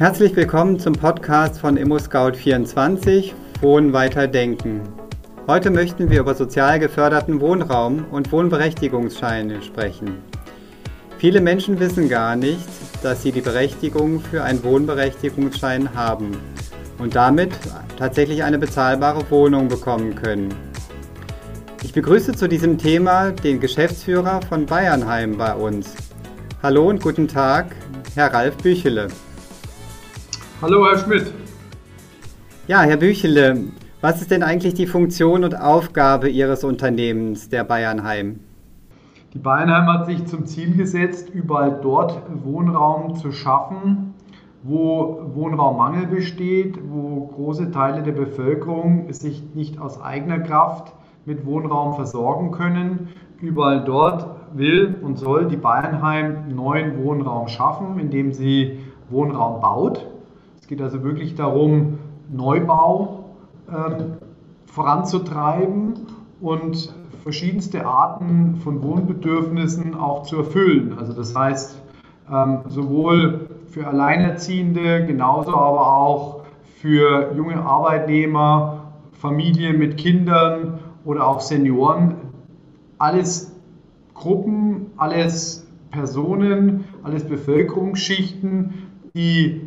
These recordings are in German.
Herzlich willkommen zum Podcast von ImmoScout24 Wohnen weiter denken. Heute möchten wir über sozial geförderten Wohnraum und Wohnberechtigungsscheine sprechen. Viele Menschen wissen gar nicht, dass sie die Berechtigung für einen Wohnberechtigungsschein haben und damit tatsächlich eine bezahlbare Wohnung bekommen können. Ich begrüße zu diesem Thema den Geschäftsführer von Bayernheim bei uns. Hallo und guten Tag, Herr Ralf Büchele. Hallo, Herr Schmidt. Ja, Herr Büchele, was ist denn eigentlich die Funktion und Aufgabe Ihres Unternehmens, der Bayernheim? Die Bayernheim hat sich zum Ziel gesetzt, überall dort Wohnraum zu schaffen, wo Wohnraummangel besteht, wo große Teile der Bevölkerung sich nicht aus eigener Kraft mit Wohnraum versorgen können. Überall dort will und soll die Bayernheim neuen Wohnraum schaffen, indem sie Wohnraum baut geht also wirklich darum, Neubau ähm, voranzutreiben und verschiedenste Arten von Wohnbedürfnissen auch zu erfüllen. Also das heißt, ähm, sowohl für Alleinerziehende, genauso aber auch für junge Arbeitnehmer, Familien mit Kindern oder auch Senioren. Alles Gruppen, alles Personen, alles Bevölkerungsschichten, die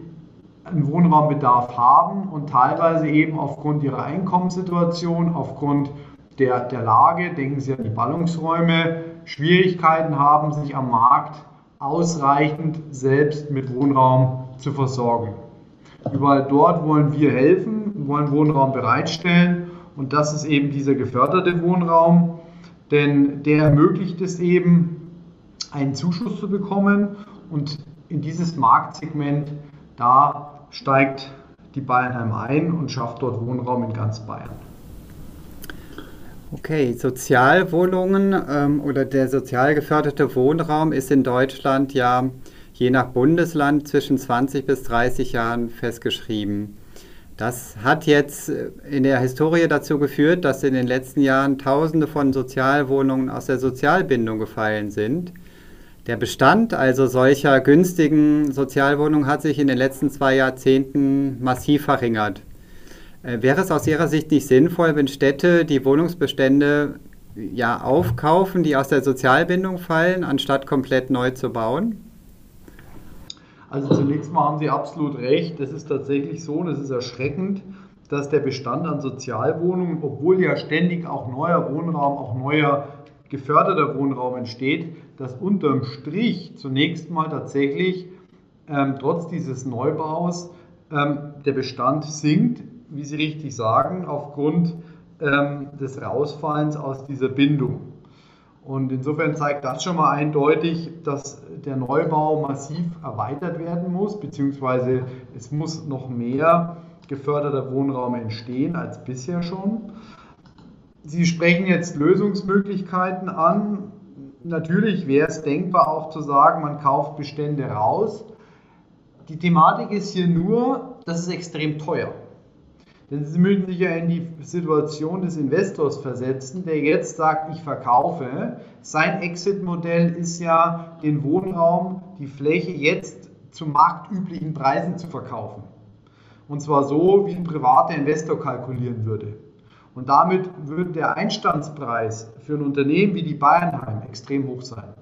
einen Wohnraumbedarf haben und teilweise eben aufgrund ihrer Einkommenssituation, aufgrund der, der Lage, denken Sie an die Ballungsräume, Schwierigkeiten haben, sich am Markt ausreichend selbst mit Wohnraum zu versorgen. Überall dort wollen wir helfen, wollen Wohnraum bereitstellen und das ist eben dieser geförderte Wohnraum, denn der ermöglicht es eben, einen Zuschuss zu bekommen und in dieses Marktsegment da steigt die Bayernheim ein und schafft dort Wohnraum in ganz Bayern. Okay, Sozialwohnungen ähm, oder der sozial geförderte Wohnraum ist in Deutschland ja je nach Bundesland zwischen 20 bis 30 Jahren festgeschrieben. Das hat jetzt äh, in der Historie dazu geführt, dass in den letzten Jahren Tausende von Sozialwohnungen aus der Sozialbindung gefallen sind. Der Bestand also solcher günstigen Sozialwohnungen hat sich in den letzten zwei Jahrzehnten massiv verringert. Äh, wäre es aus Ihrer Sicht nicht sinnvoll, wenn Städte die Wohnungsbestände ja aufkaufen, die aus der Sozialbindung fallen, anstatt komplett neu zu bauen? Also zunächst mal haben Sie absolut recht. Es ist tatsächlich so und es ist erschreckend, dass der Bestand an Sozialwohnungen, obwohl ja ständig auch neuer Wohnraum, auch neuer geförderter Wohnraum entsteht, dass unterm Strich zunächst mal tatsächlich ähm, trotz dieses Neubaus ähm, der Bestand sinkt, wie Sie richtig sagen, aufgrund ähm, des Rausfallens aus dieser Bindung. Und insofern zeigt das schon mal eindeutig, dass der Neubau massiv erweitert werden muss, beziehungsweise es muss noch mehr geförderter Wohnraum entstehen als bisher schon. Sie sprechen jetzt Lösungsmöglichkeiten an. Natürlich wäre es denkbar auch zu sagen, man kauft Bestände raus. Die Thematik ist hier nur, das ist extrem teuer. Denn Sie müssen sich ja in die Situation des Investors versetzen, der jetzt sagt, ich verkaufe. Sein Exit-Modell ist ja, den Wohnraum, die Fläche jetzt zu marktüblichen Preisen zu verkaufen. Und zwar so, wie ein privater Investor kalkulieren würde. Und damit würde der Einstandspreis für ein Unternehmen wie die Bayernheim extrem hoch sein.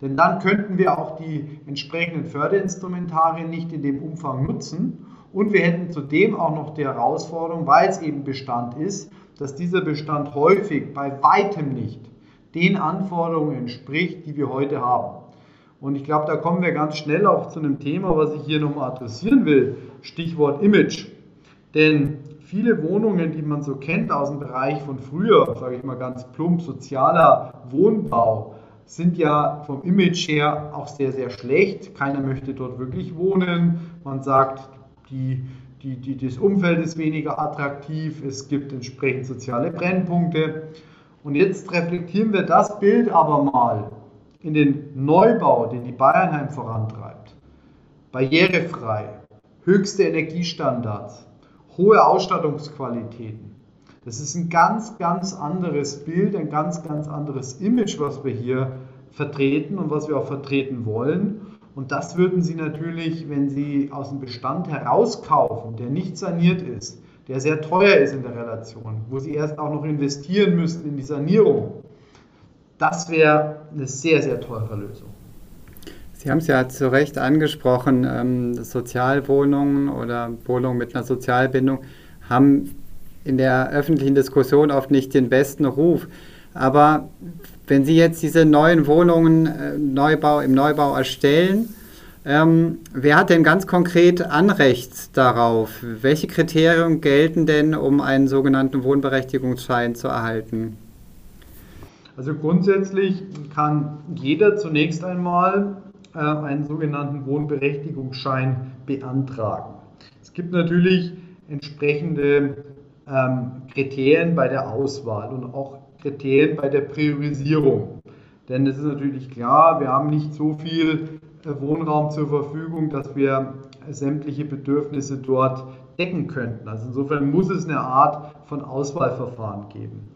Denn dann könnten wir auch die entsprechenden Förderinstrumentarien nicht in dem Umfang nutzen. Und wir hätten zudem auch noch die Herausforderung, weil es eben Bestand ist, dass dieser Bestand häufig bei weitem nicht den Anforderungen entspricht, die wir heute haben. Und ich glaube, da kommen wir ganz schnell auch zu einem Thema, was ich hier nochmal adressieren will. Stichwort Image. Denn viele Wohnungen, die man so kennt aus dem Bereich von früher, sage ich mal ganz plump, sozialer Wohnbau, sind ja vom Image her auch sehr, sehr schlecht. Keiner möchte dort wirklich wohnen. Man sagt, die, die, die, das Umfeld ist weniger attraktiv, es gibt entsprechend soziale Brennpunkte. Und jetzt reflektieren wir das Bild aber mal in den Neubau, den die Bayernheim vorantreibt. Barrierefrei, höchste Energiestandards, hohe Ausstattungsqualitäten. Das ist ein ganz, ganz anderes Bild, ein ganz, ganz anderes Image, was wir hier vertreten und was wir auch vertreten wollen. Und das würden Sie natürlich, wenn Sie aus dem Bestand herauskaufen, der nicht saniert ist, der sehr teuer ist in der Relation, wo Sie erst auch noch investieren müssten in die Sanierung, das wäre eine sehr, sehr teure Lösung. Sie haben es ja zu Recht angesprochen, ähm, Sozialwohnungen oder Wohnungen mit einer Sozialbindung haben in der öffentlichen Diskussion oft nicht den besten Ruf. Aber wenn Sie jetzt diese neuen Wohnungen äh, Neubau, im Neubau erstellen, ähm, wer hat denn ganz konkret Anrecht darauf? Welche Kriterien gelten denn, um einen sogenannten Wohnberechtigungsschein zu erhalten? Also grundsätzlich kann jeder zunächst einmal einen sogenannten Wohnberechtigungsschein beantragen. Es gibt natürlich entsprechende ähm, Kriterien bei der Auswahl und auch Kriterien bei der Priorisierung. Denn es ist natürlich klar, wir haben nicht so viel äh, Wohnraum zur Verfügung, dass wir sämtliche Bedürfnisse dort decken könnten. Also insofern muss es eine Art von Auswahlverfahren geben.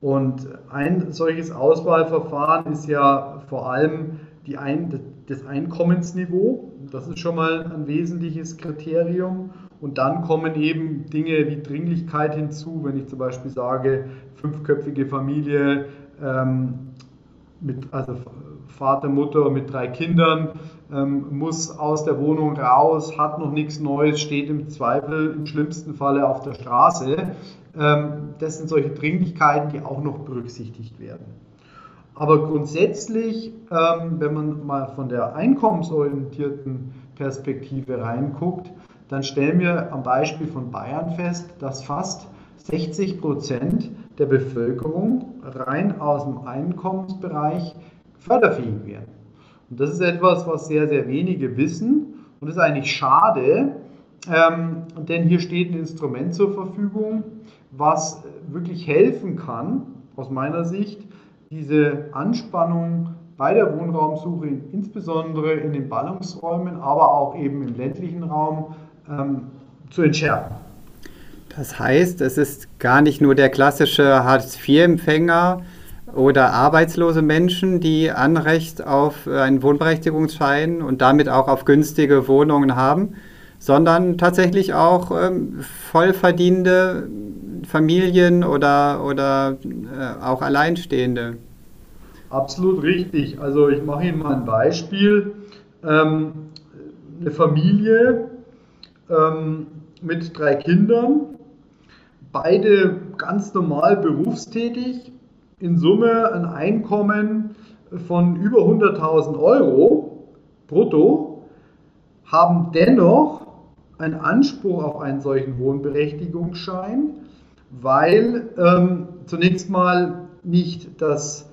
Und ein solches Auswahlverfahren ist ja vor allem die ein, das Einkommensniveau. Das ist schon mal ein wesentliches Kriterium. Und dann kommen eben Dinge wie Dringlichkeit hinzu, wenn ich zum Beispiel sage, fünfköpfige Familie ähm, mit, also Vater, Mutter mit drei Kindern, ähm, muss aus der Wohnung raus, hat noch nichts Neues, steht im Zweifel im schlimmsten Falle auf der Straße. Ähm, das sind solche Dringlichkeiten, die auch noch berücksichtigt werden. Aber grundsätzlich, ähm, wenn man mal von der einkommensorientierten Perspektive reinguckt, dann stellen wir am Beispiel von Bayern fest, dass fast 60 Prozent der Bevölkerung rein aus dem Einkommensbereich förderfähig wären. Und das ist etwas, was sehr, sehr wenige wissen. Und ist eigentlich schade, ähm, denn hier steht ein Instrument zur Verfügung, was wirklich helfen kann, aus meiner Sicht, diese Anspannung bei der Wohnraumsuche, insbesondere in den Ballungsräumen, aber auch eben im ländlichen Raum, ähm, zu entschärfen. Das heißt, es ist gar nicht nur der klassische Hartz-IV-Empfänger oder arbeitslose Menschen, die Anrecht auf einen Wohnberechtigungsschein und damit auch auf günstige Wohnungen haben, sondern tatsächlich auch ähm, vollverdienende Familien oder, oder äh, auch Alleinstehende. Absolut richtig. Also ich mache Ihnen mal ein Beispiel. Ähm, eine Familie ähm, mit drei Kindern, beide ganz normal berufstätig, in Summe ein Einkommen von über 100.000 Euro brutto, haben dennoch einen Anspruch auf einen solchen Wohnberechtigungsschein, weil ähm, zunächst mal nicht das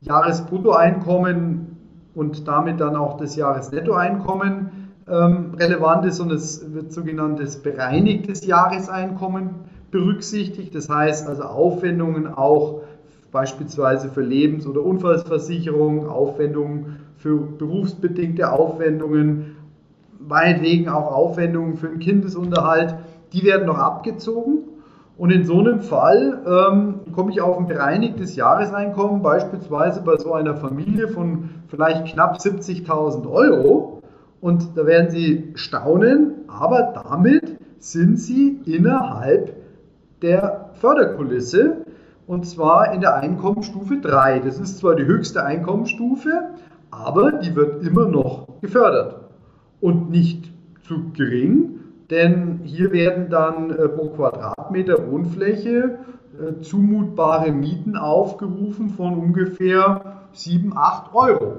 Jahresbruttoeinkommen und damit dann auch das Jahresnettoeinkommen ähm, relevant ist und es wird sogenanntes bereinigtes Jahreseinkommen berücksichtigt. Das heißt also Aufwendungen auch beispielsweise für Lebens- oder Unfallversicherung, Aufwendungen für berufsbedingte Aufwendungen, meinetwegen auch Aufwendungen für den Kindesunterhalt, die werden noch abgezogen. Und in so einem Fall ähm, komme ich auf ein bereinigtes Jahreseinkommen, beispielsweise bei so einer Familie von vielleicht knapp 70.000 Euro. Und da werden Sie staunen, aber damit sind Sie innerhalb der Förderkulisse und zwar in der Einkommensstufe 3. Das ist zwar die höchste Einkommensstufe, aber die wird immer noch gefördert und nicht zu gering, denn hier werden dann äh, pro Quadratmeter Wohnfläche äh, zumutbare Mieten aufgerufen von ungefähr 7, 8 Euro.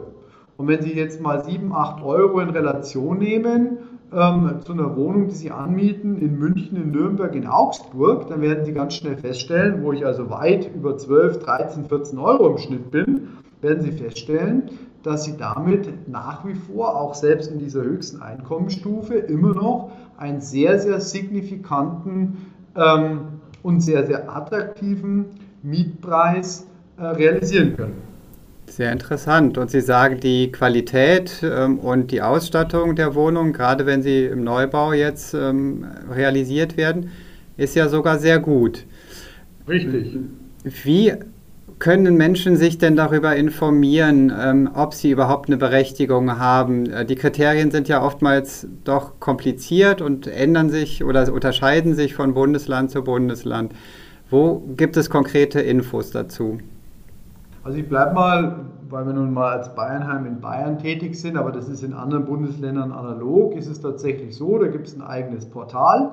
Und wenn Sie jetzt mal 7, 8 Euro in Relation nehmen ähm, zu einer Wohnung, die Sie anmieten in München, in Nürnberg, in Augsburg, dann werden Sie ganz schnell feststellen, wo ich also weit über 12, 13, 14 Euro im Schnitt bin, werden Sie feststellen, dass Sie damit nach wie vor, auch selbst in dieser höchsten Einkommensstufe, immer noch einen sehr, sehr signifikanten ähm, und sehr, sehr attraktiven Mietpreis äh, realisieren können. Sehr interessant. Und Sie sagen, die Qualität ähm, und die Ausstattung der Wohnung, gerade wenn sie im Neubau jetzt ähm, realisiert werden, ist ja sogar sehr gut. Richtig. Wie können Menschen sich denn darüber informieren, ähm, ob sie überhaupt eine Berechtigung haben? Äh, die Kriterien sind ja oftmals doch kompliziert und ändern sich oder unterscheiden sich von Bundesland zu Bundesland. Wo gibt es konkrete Infos dazu? Also ich bleibe mal, weil wir nun mal als Bayernheim in Bayern tätig sind, aber das ist in anderen Bundesländern analog, ist es tatsächlich so, da gibt es ein eigenes Portal.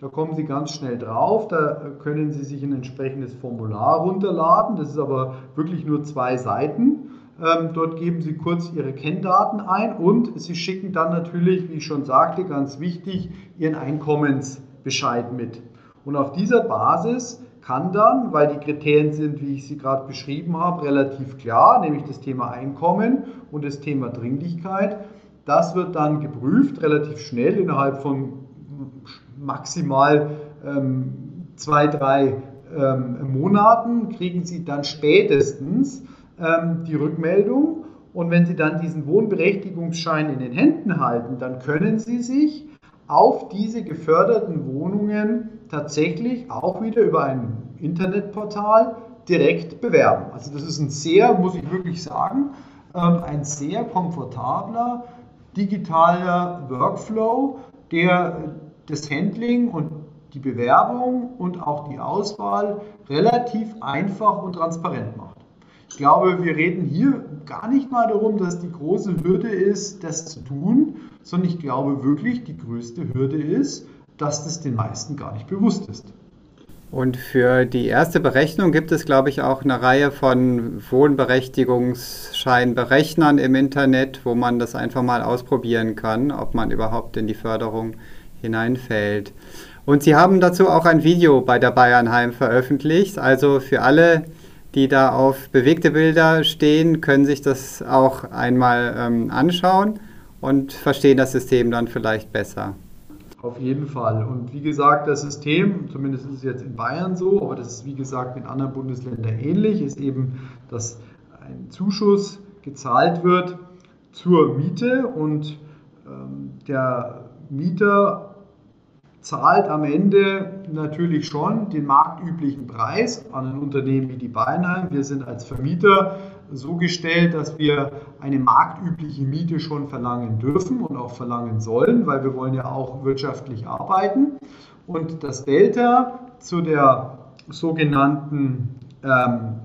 Da kommen Sie ganz schnell drauf. Da können Sie sich ein entsprechendes Formular runterladen. Das ist aber wirklich nur zwei Seiten. Ähm, dort geben Sie kurz Ihre Kenndaten ein und Sie schicken dann natürlich, wie ich schon sagte, ganz wichtig, Ihren Einkommensbescheid mit. Und auf dieser Basis kann dann, weil die Kriterien sind, wie ich sie gerade beschrieben habe, relativ klar, nämlich das Thema Einkommen und das Thema Dringlichkeit, das wird dann geprüft, relativ schnell innerhalb von maximal ähm, zwei, drei ähm, Monaten kriegen Sie dann spätestens ähm, die Rückmeldung. Und wenn Sie dann diesen Wohnberechtigungsschein in den Händen halten, dann können Sie sich auf diese geförderten Wohnungen tatsächlich auch wieder über ein Internetportal direkt bewerben. Also das ist ein sehr, muss ich wirklich sagen, ähm, ein sehr komfortabler digitaler Workflow, der das Handling und die Bewerbung und auch die Auswahl relativ einfach und transparent macht. Ich glaube, wir reden hier gar nicht mal darum, dass die große Hürde ist, das zu tun, sondern ich glaube wirklich, die größte Hürde ist, dass das den meisten gar nicht bewusst ist. Und für die erste Berechnung gibt es, glaube ich, auch eine Reihe von Wohnberechtigungsscheinberechnern im Internet, wo man das einfach mal ausprobieren kann, ob man überhaupt in die Förderung hineinfällt. Und Sie haben dazu auch ein Video bei der Bayernheim veröffentlicht. Also für alle, die da auf bewegte Bilder stehen, können sich das auch einmal ähm, anschauen und verstehen das System dann vielleicht besser. Auf jeden Fall. Und wie gesagt, das System, zumindest ist es jetzt in Bayern so, aber das ist wie gesagt in anderen Bundesländern ähnlich, ist eben, dass ein Zuschuss gezahlt wird zur Miete und ähm, der Mieter zahlt am Ende natürlich schon den marktüblichen Preis an ein Unternehmen wie die Beinheim. Wir sind als Vermieter so gestellt, dass wir eine marktübliche Miete schon verlangen dürfen und auch verlangen sollen, weil wir wollen ja auch wirtschaftlich arbeiten. Und das Delta zu der sogenannten ähm,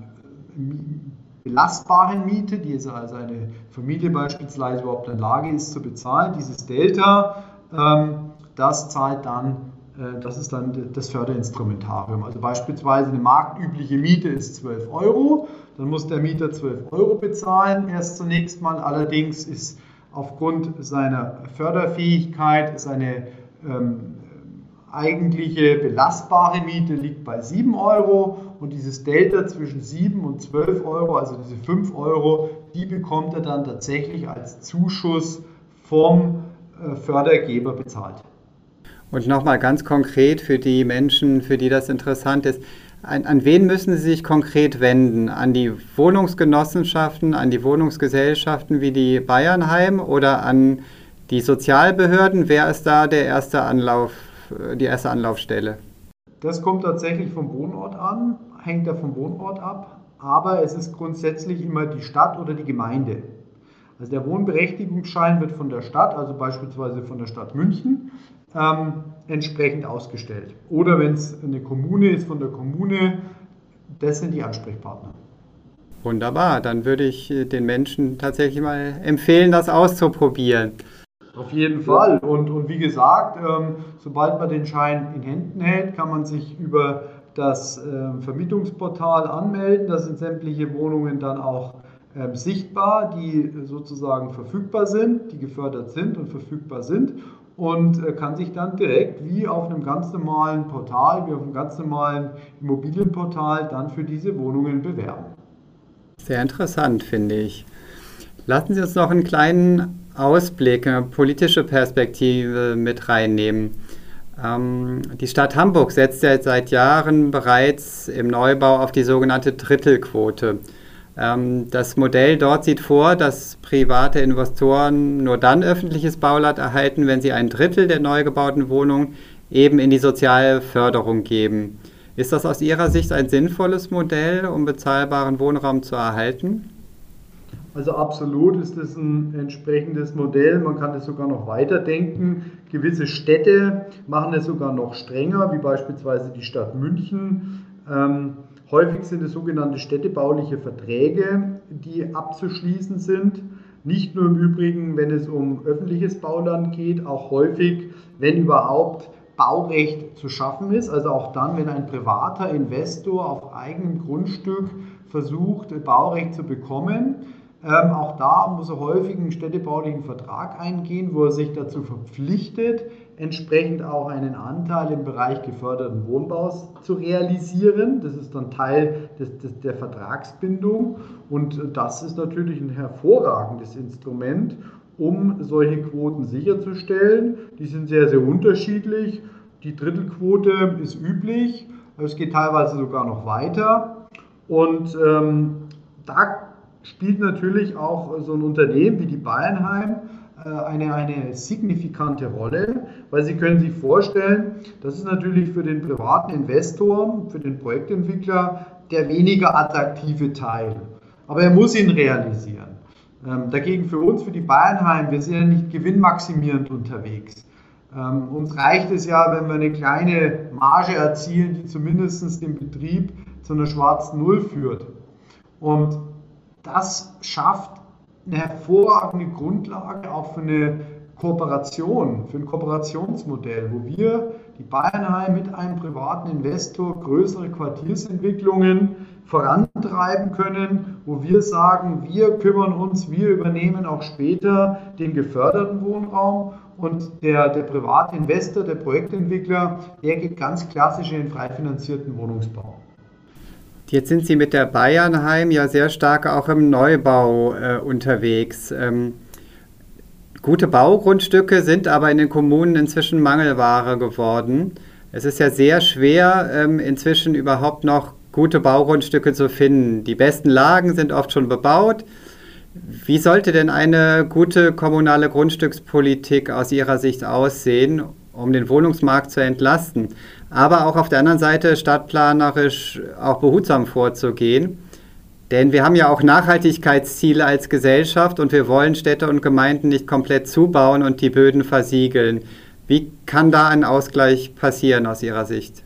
belastbaren Miete, die also eine Familie beispielsweise überhaupt in der Lage ist zu bezahlen, dieses Delta ähm, das zahlt dann, äh, das ist dann das Förderinstrumentarium. Also beispielsweise eine marktübliche Miete ist 12 Euro, dann muss der Mieter 12 Euro bezahlen, erst zunächst mal. Allerdings ist aufgrund seiner Förderfähigkeit seine ähm, eigentliche belastbare Miete liegt bei 7 Euro und dieses Delta zwischen 7 und 12 Euro, also diese 5 Euro, die bekommt er dann tatsächlich als Zuschuss vom äh, Fördergeber bezahlt. Und nochmal ganz konkret für die Menschen, für die das interessant ist, an, an, wen müssen Sie sich konkret wenden? An die Wohnungsgenossenschaften, an die Wohnungsgesellschaften wie die Bayernheim oder an die Sozialbehörden? Wer ist da der erste Anlauf, die erste Anlaufstelle? Das kommt tatsächlich vom Wohnort an, hängt da vom Wohnort ab, aber es ist grundsätzlich immer die Stadt oder die Gemeinde. Also der Wohnberechtigungsschein wird von der Stadt, also beispielsweise von der Stadt München, ähm, entsprechend ausgestellt. Oder wenn es eine Kommune ist, von der Kommune, das sind die Ansprechpartner. Wunderbar, dann würde ich äh, den Menschen tatsächlich mal empfehlen, das auszuprobieren. Auf jeden Fall. Und, und wie gesagt, ähm, sobald man den Schein in Händen hält, kann man sich über das äh, Vermietungsportal anmelden. Da sind sämtliche Wohnungen dann auch äh, sichtbar, die sozusagen verfügbar sind, die gefördert sind und verfügbar sind und äh, kann sich dann direkt wie auf einem ganz normalen Portal, wie auf einem ganz normalen Immobilienportal dann für diese Wohnungen bewerben. Sehr interessant, finde ich. Lassen Sie uns noch einen kleinen Ausblick, eine politische Perspektive mit reinnehmen. Ähm, die Stadt Hamburg setzt ja seit Jahren bereits im Neubau auf die sogenannte Drittelquote. Ähm, das Modell dort sieht vor, dass private Investoren nur dann öffentliches Bauland erhalten, wenn sie ein Drittel der neu gebauten Wohnungen eben in die Sozialförderung geben. Ist das aus Ihrer Sicht ein sinnvolles Modell, um bezahlbaren Wohnraum zu erhalten? Also absolut ist das ein entsprechendes Modell. Man kann es sogar noch weiterdenken. Gewisse Städte machen es sogar noch strenger, wie beispielsweise die Stadt München. Ähm, häufig sind es sogenannte städtebauliche Verträge, die abzuschließen sind. Nicht nur im Übrigen, wenn es um öffentliches Bauland geht, auch häufig, wenn überhaupt Baurecht zu schaffen ist. Also auch dann, wenn ein privater Investor auf eigenem Grundstück versucht, Baurecht zu bekommen. Ähm, auch da muss er häufig einen städtebaulichen Vertrag eingehen, wo er sich dazu verpflichtet, entsprechend auch einen Anteil im Bereich geförderten Wohnbaus zu realisieren. Das ist dann Teil des, des, der Vertragsbindung und das ist natürlich ein hervorragendes Instrument, um solche Quoten sicherzustellen. Die sind sehr, sehr unterschiedlich. Die Drittelquote ist üblich, es geht teilweise sogar noch weiter und ähm, da spielt natürlich auch so ein Unternehmen wie die Bayernheim äh, eine, eine signifikante Rolle, weil Sie können sich vorstellen, das ist natürlich für den privaten Investor, für den Projektentwickler der weniger attraktive Teil. Aber er muss ihn realisieren. Ähm, dagegen für uns, für die Bayernheim, wir sind ja nicht gewinnmaximierend unterwegs. Ähm, uns reicht es ja, wenn wir eine kleine Marge erzielen, die zumindest den Betrieb zu einer schwarzen Null führt. Und das schafft eine hervorragende Grundlage auch für eine Kooperation, für ein Kooperationsmodell, wo wir, die Bayernheim, mit einem privaten Investor größere Quartiersentwicklungen vorantreiben können, wo wir sagen, wir kümmern uns, wir übernehmen auch später den geförderten Wohnraum und der, der private Investor, der Projektentwickler, der geht ganz klassisch in den frei finanzierten Wohnungsbau. Jetzt sind Sie mit der Bayernheim ja sehr stark auch im Neubau äh, unterwegs. Ähm, gute Baugrundstücke sind aber in den Kommunen inzwischen Mangelware geworden. Es ist ja sehr schwer, ähm, inzwischen überhaupt noch gute Baugrundstücke zu finden. Die besten Lagen sind oft schon bebaut. Wie sollte denn eine gute kommunale Grundstückspolitik aus Ihrer Sicht aussehen, um den Wohnungsmarkt zu entlasten? Aber auch auf der anderen Seite stadtplanerisch auch behutsam vorzugehen. Denn wir haben ja auch Nachhaltigkeitsziele als Gesellschaft und wir wollen Städte und Gemeinden nicht komplett zubauen und die Böden versiegeln. Wie kann da ein Ausgleich passieren aus Ihrer Sicht?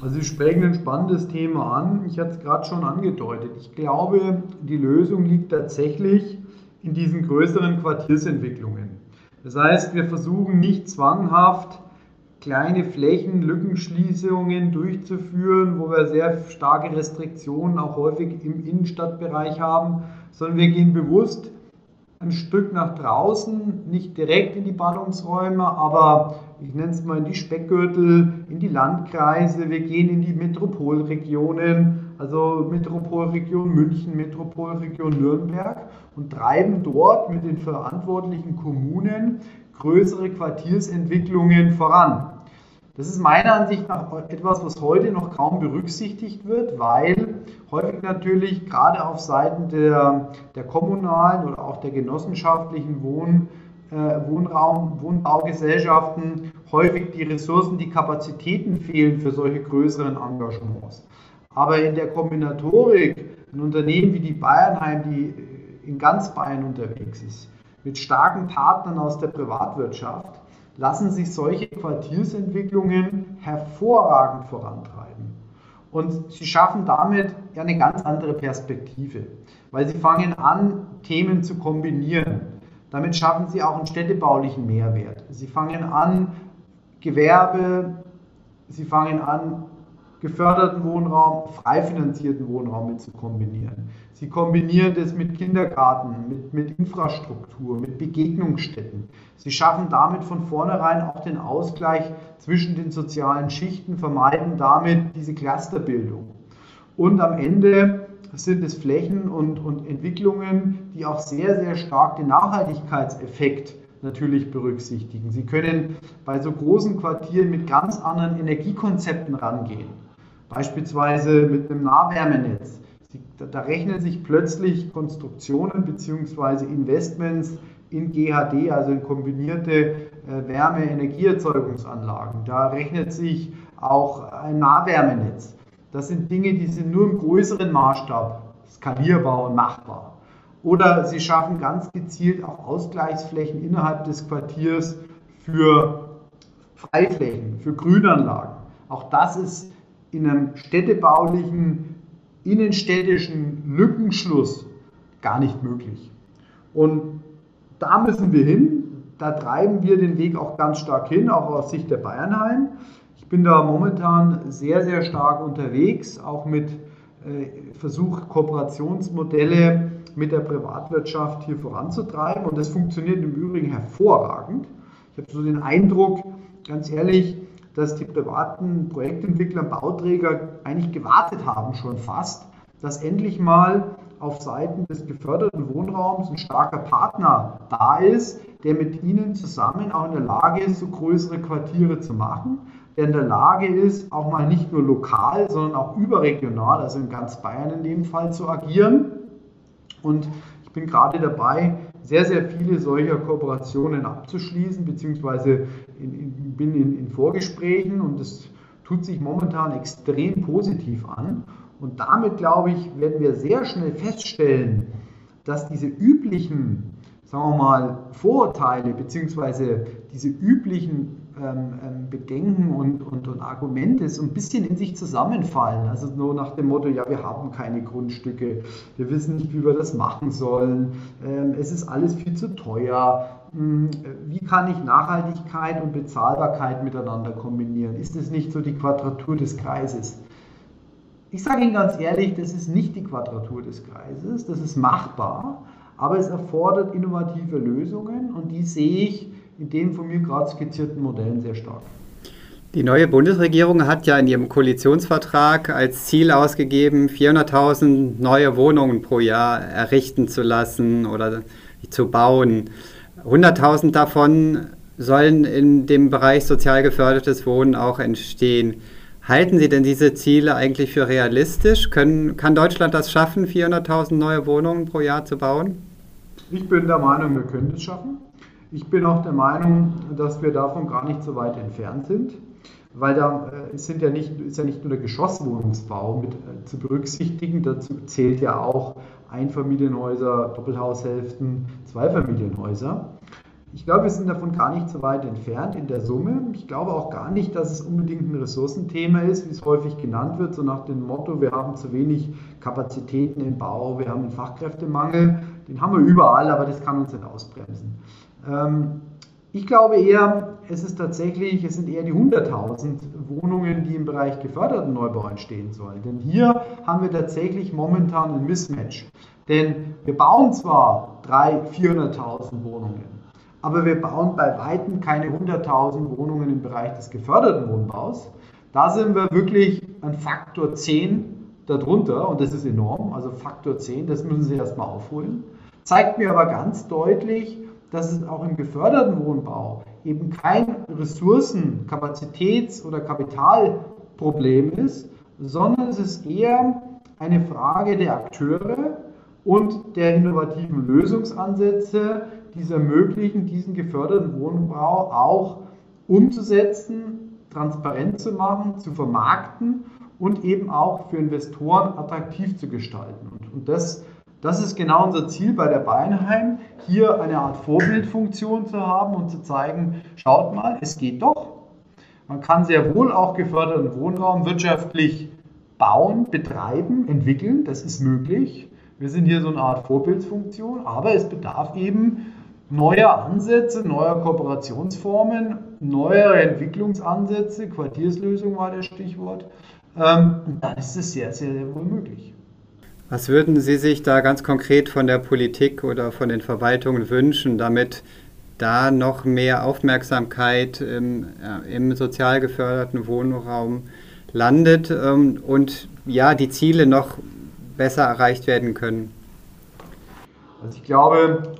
Also Sie sprechen ein spannendes Thema an. Ich hatte es gerade schon angedeutet. Ich glaube, die Lösung liegt tatsächlich in diesen größeren Quartiersentwicklungen. Das heißt, wir versuchen nicht zwanghaft kleine Flächen, Lückenschließungen durchzuführen, wo wir sehr starke Restriktionen auch häufig im Innenstadtbereich haben, sondern wir gehen bewusst ein Stück nach draußen, nicht direkt in die Ballungsräume, aber ich nenne es mal in die Speckgürtel, in die Landkreise, wir gehen in die Metropolregionen, also Metropolregion München, Metropolregion Nürnberg und treiben dort mit den verantwortlichen Kommunen größere Quartiersentwicklungen voran. Das ist meiner Ansicht nach etwas, was heute noch kaum berücksichtigt wird, weil häufig natürlich gerade auf Seiten der, der kommunalen oder auch der genossenschaftlichen Wohn, äh, Wohnraum, Wohnbaugesellschaften häufig die Ressourcen, die Kapazitäten fehlen für solche größeren Engagements. Aber in der Kombinatorik, ein Unternehmen wie die Bayernheim, die in ganz Bayern unterwegs ist, mit starken Partnern aus der Privatwirtschaft, lassen sich solche Quartiersentwicklungen hervorragend vorantreiben. Und sie schaffen damit eine ganz andere Perspektive, weil sie fangen an, Themen zu kombinieren. Damit schaffen sie auch einen städtebaulichen Mehrwert. Sie fangen an, Gewerbe, sie fangen an, geförderten Wohnraum, frei finanzierten Wohnraum mit zu kombinieren. Sie kombinieren das mit Kindergarten, mit, mit Infrastruktur, mit Begegnungsstätten. Sie schaffen damit von vornherein auch den Ausgleich zwischen den sozialen Schichten, vermeiden damit diese Clusterbildung. Und am Ende sind es Flächen und, und Entwicklungen, die auch sehr, sehr stark den Nachhaltigkeitseffekt natürlich berücksichtigen. Sie können bei so großen Quartieren mit ganz anderen Energiekonzepten rangehen beispielsweise mit einem Nahwärmenetz. Da rechnen sich plötzlich Konstruktionen bzw. Investments in GHD, also in kombinierte äh, Wärme-Energieerzeugungsanlagen. Da rechnet sich auch ein Nahwärmenetz. Das sind Dinge, die sind nur im größeren Maßstab skalierbar und machbar. Oder sie schaffen ganz gezielt auch Ausgleichsflächen innerhalb des Quartiers für Freiflächen, für Grünanlagen. Auch das ist in einem städtebaulichen, innenstädtischen Lückenschluss gar nicht möglich. Und da müssen wir hin. Da treiben wir den Weg auch ganz stark hin, auch aus Sicht der Bayernheim. Ich bin da momentan sehr, sehr stark unterwegs, auch mit äh, Versuch, Kooperationsmodelle mit der Privatwirtschaft hier voranzutreiben. Und das funktioniert im Übrigen hervorragend. Ich habe so den Eindruck, ganz ehrlich, dass die privaten Projektentwickler, Bauträger eigentlich gewartet haben schon fast, dass endlich mal auf Seiten des geförderten Wohnraums ein starker Partner da ist, der mit ihnen zusammen auch in der Lage ist, so größere Quartiere zu machen, der in der Lage ist, auch mal nicht nur lokal, sondern auch überregional, also in ganz Bayern in dem Fall zu agieren. Und ich bin gerade dabei, sehr, sehr viele solcher Kooperationen abzuschließen, beziehungsweise in, in, bin in, in Vorgesprächen und das tut sich momentan extrem positiv an. Und damit, glaube ich, werden wir sehr schnell feststellen, dass diese üblichen, sagen wir mal, Vorurteile bzw. diese üblichen ähm, ähm, Bedenken und, und, und, Argumente so ein bisschen in sich zusammenfallen. Also nur nach dem Motto, ja, wir haben keine Grundstücke, wir wissen nicht, wie wir das machen sollen, ähm, es ist alles viel zu teuer. Hm, wie kann ich Nachhaltigkeit und Bezahlbarkeit miteinander kombinieren? Ist es nicht so die Quadratur des Kreises? Ich sage Ihnen ganz ehrlich, das ist nicht die Quadratur des Kreises, das ist machbar, aber es erfordert innovative Lösungen und die sehe ich in den von mir gerade skizzierten Modellen sehr stark. Die neue Bundesregierung hat ja in ihrem Koalitionsvertrag als Ziel ausgegeben, 400.000 neue Wohnungen pro Jahr errichten zu lassen oder zu bauen. 100.000 davon sollen in dem Bereich sozial gefördertes Wohnen auch entstehen. Halten Sie denn diese Ziele eigentlich für realistisch? Können, kann Deutschland das schaffen, 400.000 neue Wohnungen pro Jahr zu bauen? Ich bin der Meinung, wir können es schaffen. Ich bin auch der Meinung, dass wir davon gar nicht so weit entfernt sind, weil da äh, sind ja nicht, ist ja nicht nur der Geschosswohnungsbau mit äh, zu berücksichtigen, dazu zählt ja auch Einfamilienhäuser, Doppelhaushälften, Zweifamilienhäuser. Ich glaube, wir sind davon gar nicht so weit entfernt in der Summe. Ich glaube auch gar nicht, dass es unbedingt ein Ressourcenthema ist, wie es häufig genannt wird, so nach dem Motto, wir haben zu wenig Kapazitäten im Bau, wir haben einen Fachkräftemangel. Den haben wir überall, aber das kann uns nicht ausbremsen. Ähm, ich glaube eher, es ist tatsächlich, es sind eher die 100.000 Wohnungen, die im Bereich geförderten Neubau entstehen sollen. Denn hier haben wir tatsächlich momentan ein Mismatch. Denn wir bauen zwar 300.000, 400.000 Wohnungen, aber wir bauen bei Weitem keine 100.000 Wohnungen im Bereich des geförderten Wohnbaus. Da sind wir wirklich ein Faktor 10 darunter und das ist enorm, also Faktor 10, das müssen Sie erstmal aufholen. Zeigt mir aber ganz deutlich, dass es auch im geförderten Wohnbau eben kein Ressourcen-, Kapazitäts- oder Kapitalproblem ist, sondern es ist eher eine Frage der Akteure und der innovativen Lösungsansätze, die es ermöglichen, diesen geförderten Wohnbau auch umzusetzen, transparent zu machen, zu vermarkten und eben auch für Investoren attraktiv zu gestalten. Und, und das, das ist genau unser Ziel bei der Bayernheim, hier eine Art Vorbildfunktion zu haben und zu zeigen, schaut mal, es geht doch. Man kann sehr wohl auch geförderten Wohnraum wirtschaftlich bauen, betreiben, entwickeln, das ist möglich. Wir sind hier so eine Art Vorbildsfunktion, aber es bedarf eben neuer Ansätze, neuer Kooperationsformen, neuere Entwicklungsansätze, Quartierslösung war das Stichwort. Ähm, und dann ist es sehr, sehr, sehr wohl möglich. Was würden Sie sich da ganz konkret von der Politik oder von den Verwaltungen wünschen, damit da noch mehr Aufmerksamkeit im, äh, im sozial geförderten Wohnraum landet ähm, und ja, die Ziele noch besser erreicht werden können? Also ich glaube,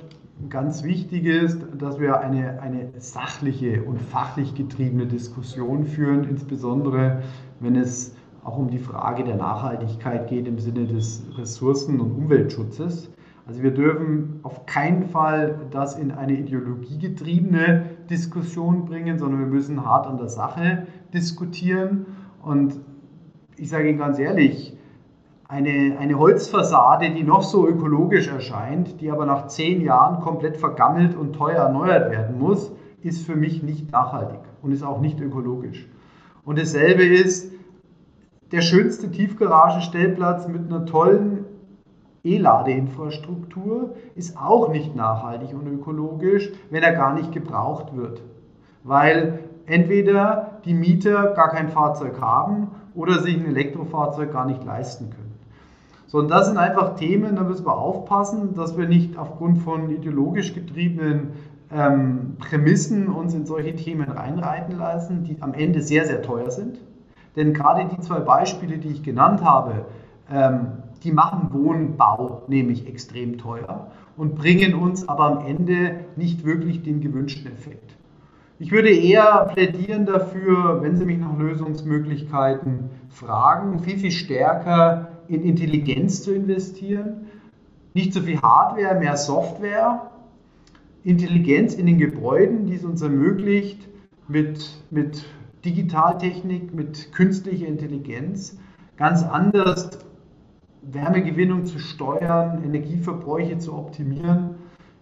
ganz wichtig ist, dass wir eine, eine sachliche und fachlich getriebene Diskussion führen, insbesondere wenn es auch um die Frage der Nachhaltigkeit geht im Sinne des Ressourcen- und Umweltschutzes. Also wir dürfen auf keinen Fall das in eine ideologiegetriebene Diskussion bringen, sondern wir müssen hart an der Sache diskutieren. Und ich sage Ihnen ganz ehrlich, eine, eine Holzfassade, die noch so ökologisch erscheint, die aber nach zehn Jahren komplett vergammelt und teuer erneuert werden muss, ist für mich nicht nachhaltig und ist auch nicht ökologisch. Und dasselbe ist der schönste Tiefgaragenstellplatz mit einer tollen E-Ladeinfrastruktur ist auch nicht nachhaltig und ökologisch, wenn er gar nicht gebraucht wird. Weil entweder die Mieter gar kein Fahrzeug haben oder sich ein Elektrofahrzeug gar nicht leisten können. So, und das sind einfach Themen, da müssen wir aufpassen, dass wir nicht aufgrund von ideologisch getriebenen ähm, Prämissen uns in solche Themen reinreiten lassen, die am Ende sehr, sehr teuer sind. Denn gerade die zwei Beispiele, die ich genannt habe, ähm, die machen Wohnbau nämlich extrem teuer und bringen uns aber am Ende nicht wirklich den gewünschten Effekt. Ich würde eher plädieren dafür, wenn Sie mich nach Lösungsmöglichkeiten fragen, viel, viel stärker in Intelligenz zu investieren. Nicht so viel Hardware, mehr Software. Intelligenz in den Gebäuden, die es uns ermöglicht, mit, mit Digitaltechnik, mit künstlicher Intelligenz ganz anders Wärmegewinnung zu steuern, Energieverbräuche zu optimieren.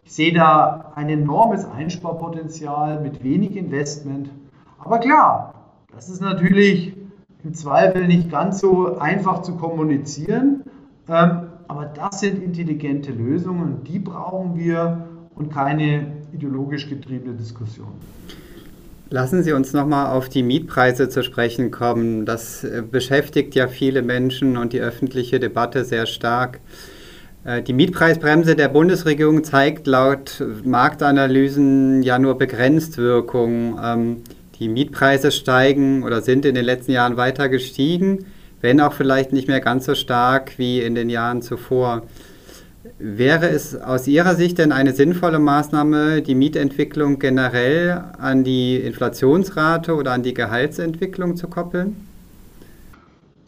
Ich sehe da ein enormes Einsparpotenzial mit wenig Investment. Aber klar, das ist natürlich im Zweifel nicht ganz so einfach zu kommunizieren. Ähm, aber das sind intelligente Lösungen, die brauchen wir und keine ideologisch getriebene Diskussion. Lassen Sie uns nochmal auf die Mietpreise zu sprechen kommen. Das äh, beschäftigt ja viele Menschen und die öffentliche Debatte sehr stark. Äh, die Mietpreisbremse der Bundesregierung zeigt laut Marktanalysen ja nur begrenzt Wirkung. Ähm, die Mietpreise steigen oder sind in den letzten Jahren weiter gestiegen, wenn auch vielleicht nicht mehr ganz so stark wie in den Jahren zuvor. Wäre es aus Ihrer Sicht denn eine sinnvolle Maßnahme, die Mietentwicklung generell an die Inflationsrate oder an die Gehaltsentwicklung zu koppeln?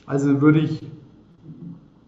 Also würde ich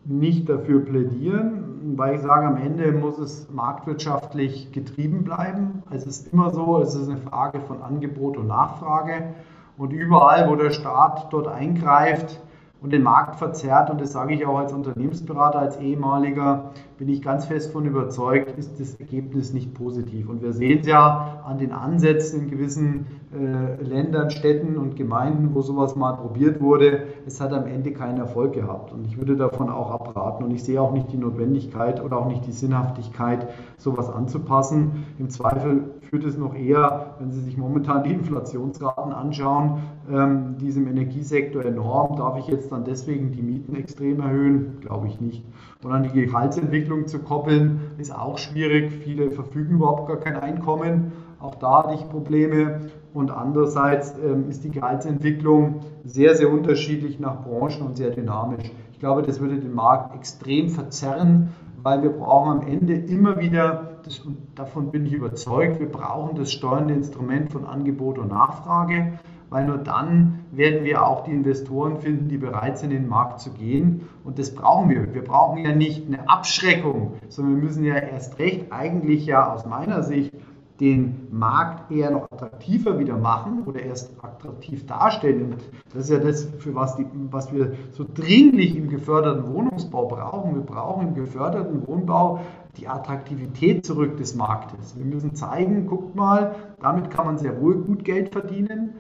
nicht dafür plädieren, weil ich sage, am Ende muss es marktwirtschaftlich getrieben bleiben. Es ist immer so, es ist eine Frage von Angebot und Nachfrage. Und überall, wo der Staat dort eingreift, und den Markt verzerrt. Und das sage ich auch als Unternehmensberater, als ehemaliger, bin ich ganz fest von überzeugt, ist das Ergebnis nicht positiv. Und wir sehen es ja an den Ansätzen in gewissen äh, Ländern, Städten und Gemeinden, wo sowas mal probiert wurde. Es hat am Ende keinen Erfolg gehabt. Und ich würde davon auch abraten. Und ich sehe auch nicht die Notwendigkeit oder auch nicht die Sinnhaftigkeit, sowas anzupassen. Im Zweifel führt es noch eher, wenn Sie sich momentan die Inflationsraten anschauen, ähm, diesem Energiesektor enorm. Darf ich jetzt dann deswegen die Mieten extrem erhöhen? Glaube ich nicht. Und an die Gehaltsentwicklung zu koppeln, ist auch schwierig. Viele verfügen überhaupt gar kein Einkommen. Auch da hatte ich Probleme. Und andererseits ähm, ist die Gehaltsentwicklung sehr, sehr unterschiedlich nach Branchen und sehr dynamisch. Ich glaube, das würde den Markt extrem verzerren, weil wir brauchen am Ende immer wieder, das, und davon bin ich überzeugt, wir brauchen das steuernde Instrument von Angebot und Nachfrage weil nur dann werden wir auch die Investoren finden, die bereit sind, in den Markt zu gehen. Und das brauchen wir. Wir brauchen ja nicht eine Abschreckung, sondern wir müssen ja erst recht eigentlich ja aus meiner Sicht den Markt eher noch attraktiver wieder machen oder erst attraktiv darstellen. Das ist ja das, für was, die, was wir so dringlich im geförderten Wohnungsbau brauchen. Wir brauchen im geförderten Wohnbau die Attraktivität zurück des Marktes. Wir müssen zeigen, guckt mal, damit kann man sehr wohl gut Geld verdienen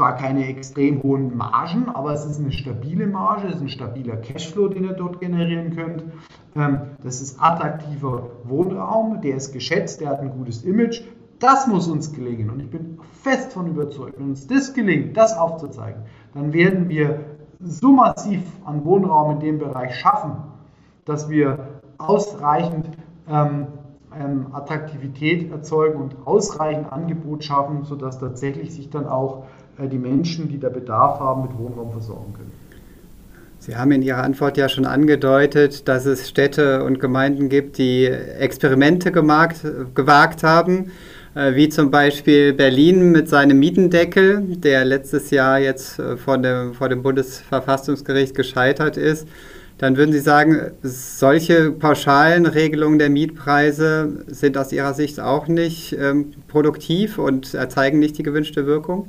zwar keine extrem hohen Margen, aber es ist eine stabile Marge, es ist ein stabiler Cashflow, den ihr dort generieren könnt. Ähm, das ist attraktiver Wohnraum, der ist geschätzt, der hat ein gutes Image. Das muss uns gelingen und ich bin fest von überzeugt, wenn uns das gelingt, das aufzuzeigen, dann werden wir so massiv an Wohnraum in dem Bereich schaffen, dass wir ausreichend Attraktivität erzeugen und ausreichend Angebot schaffen, sodass tatsächlich sich dann auch äh, die Menschen, die da Bedarf haben, mit Wohnraum versorgen können. Sie haben in Ihrer Antwort ja schon angedeutet, dass es Städte und Gemeinden gibt, die Experimente gemacht, gewagt haben, äh, wie zum Beispiel Berlin mit seinem Mietendeckel, der letztes Jahr jetzt äh, vor dem, vor dem Bundesverfassungsgericht gescheitert ist. Dann würden Sie sagen, solche pauschalen Regelungen der Mietpreise sind aus Ihrer Sicht auch nicht ähm, produktiv und erzeigen nicht die gewünschte Wirkung?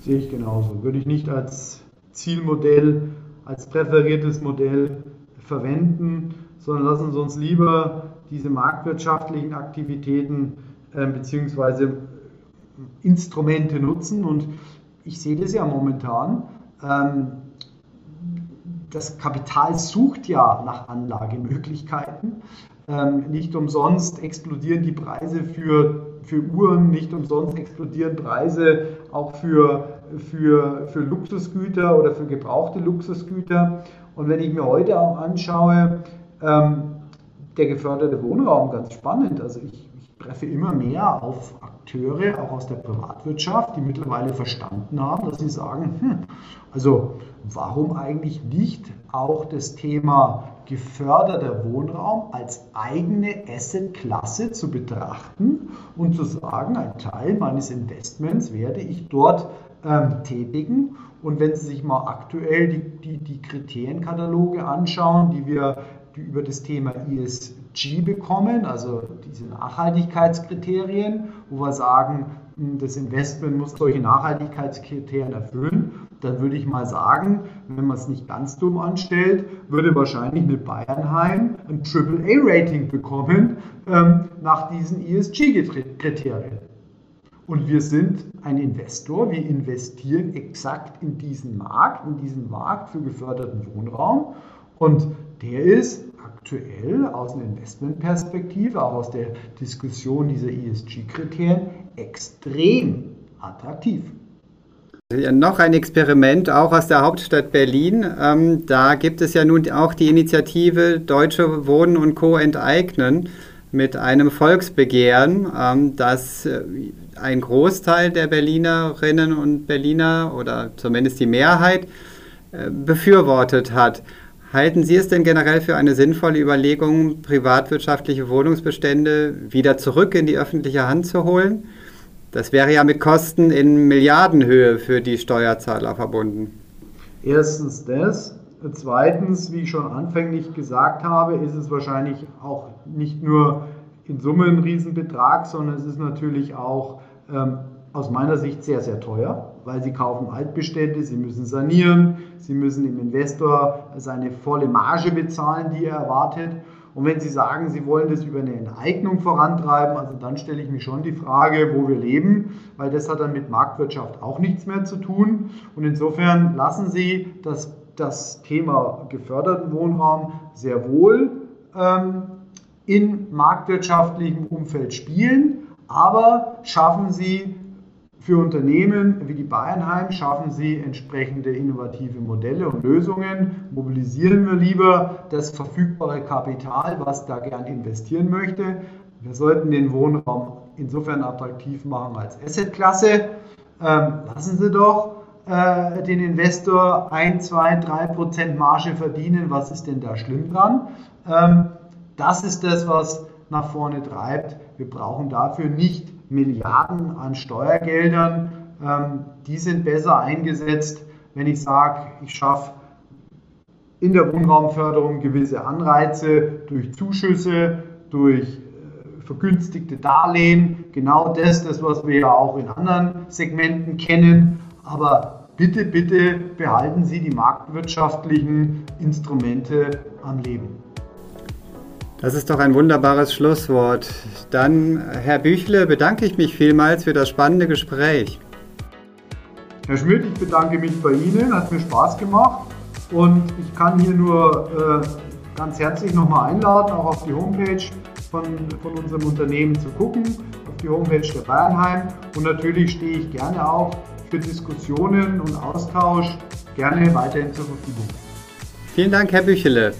Sehe ich genauso. Würde ich nicht als Zielmodell, als präferiertes Modell verwenden, sondern lassen Sie uns lieber diese marktwirtschaftlichen Aktivitäten äh, bzw. Instrumente nutzen. Und ich sehe das ja momentan. Ähm, das Kapital sucht ja nach Anlagemöglichkeiten. Ähm, nicht umsonst explodieren die Preise für, für Uhren, nicht umsonst explodieren Preise auch für, für, für Luxusgüter oder für gebrauchte Luxusgüter. Und wenn ich mir heute auch anschaue, ähm, der geförderte Wohnraum, ganz spannend. Also ich, treffe immer mehr auf Akteure, auch aus der Privatwirtschaft, die mittlerweile verstanden haben, dass sie sagen, hm, also warum eigentlich nicht auch das Thema geförderter Wohnraum als eigene Assetklasse zu betrachten und zu sagen, ein Teil meines Investments werde ich dort ähm, tätigen. Und wenn Sie sich mal aktuell die, die, die Kriterienkataloge anschauen, die wir die über das Thema ESG bekommen, also diese Nachhaltigkeitskriterien, wo wir sagen, hm, das Investment muss solche Nachhaltigkeitskriterien erfüllen, dann würde ich mal sagen, wenn man es nicht ganz dumm anstellt, würde wahrscheinlich eine Bayernheim ein AAA-Rating bekommen ähm, nach diesen ESG-Kriterien. Und wir sind ein Investor, wir investieren exakt in diesen Markt, in diesen Markt für geförderten Wohnraum. Und der ist aktuell aus einer Investmentperspektive, auch aus der Diskussion dieser ESG-Kriterien, extrem attraktiv. Noch ein Experiment, auch aus der Hauptstadt Berlin. Ähm, da gibt es ja nun auch die Initiative Deutsche Wohnen und Co. enteignen mit einem Volksbegehren, ähm, das äh, ein Großteil der Berlinerinnen und Berliner oder zumindest die Mehrheit äh, befürwortet hat. Halten Sie es denn generell für eine sinnvolle Überlegung, privatwirtschaftliche Wohnungsbestände wieder zurück in die öffentliche Hand zu holen? Das wäre ja mit Kosten in Milliardenhöhe für die Steuerzahler verbunden. Erstens das. Zweitens, wie ich schon anfänglich gesagt habe, ist es wahrscheinlich auch nicht nur in Summe ein Riesenbetrag, sondern es ist natürlich auch ähm, aus meiner Sicht sehr, sehr teuer, weil sie kaufen Altbestände, sie müssen sanieren, sie müssen dem Investor seine volle Marge bezahlen, die er erwartet. Und wenn Sie sagen, Sie wollen das über eine Enteignung vorantreiben, also dann stelle ich mir schon die Frage, wo wir leben, weil das hat dann mit Marktwirtschaft auch nichts mehr zu tun. Und insofern lassen Sie das, das Thema geförderten Wohnraum sehr wohl ähm, in marktwirtschaftlichem Umfeld spielen, aber schaffen Sie für Unternehmen wie die Bayernheim schaffen sie entsprechende innovative Modelle und Lösungen. Mobilisieren wir lieber das verfügbare Kapital, was da gern investieren möchte. Wir sollten den Wohnraum insofern attraktiv machen als Assetklasse. Ähm, lassen Sie doch äh, den Investor 1, 2, 3 Prozent Marge verdienen. Was ist denn da schlimm dran? Ähm, das ist das, was nach vorne treibt. Wir brauchen dafür nicht Milliarden an Steuergeldern, ähm, die sind besser eingesetzt, wenn ich sage, ich schaffe in der Wohnraumförderung gewisse Anreize durch Zuschüsse, durch äh, vergünstigte Darlehen, genau das, das, was wir ja auch in anderen Segmenten kennen. Aber bitte, bitte behalten Sie die marktwirtschaftlichen Instrumente am Leben. Das ist doch ein wunderbares Schlusswort. Dann, Herr Büchle, bedanke ich mich vielmals für das spannende Gespräch. Herr Schmidt, ich bedanke mich bei Ihnen, hat mir Spaß gemacht und ich kann hier nur äh, ganz herzlich nochmal einladen, auch auf die Homepage von, von unserem Unternehmen zu gucken, auf die Homepage der Bayernheim und natürlich stehe ich gerne auch für Diskussionen und Austausch gerne weiterhin zur Verfügung. Vielen Dank, Herr Büchele.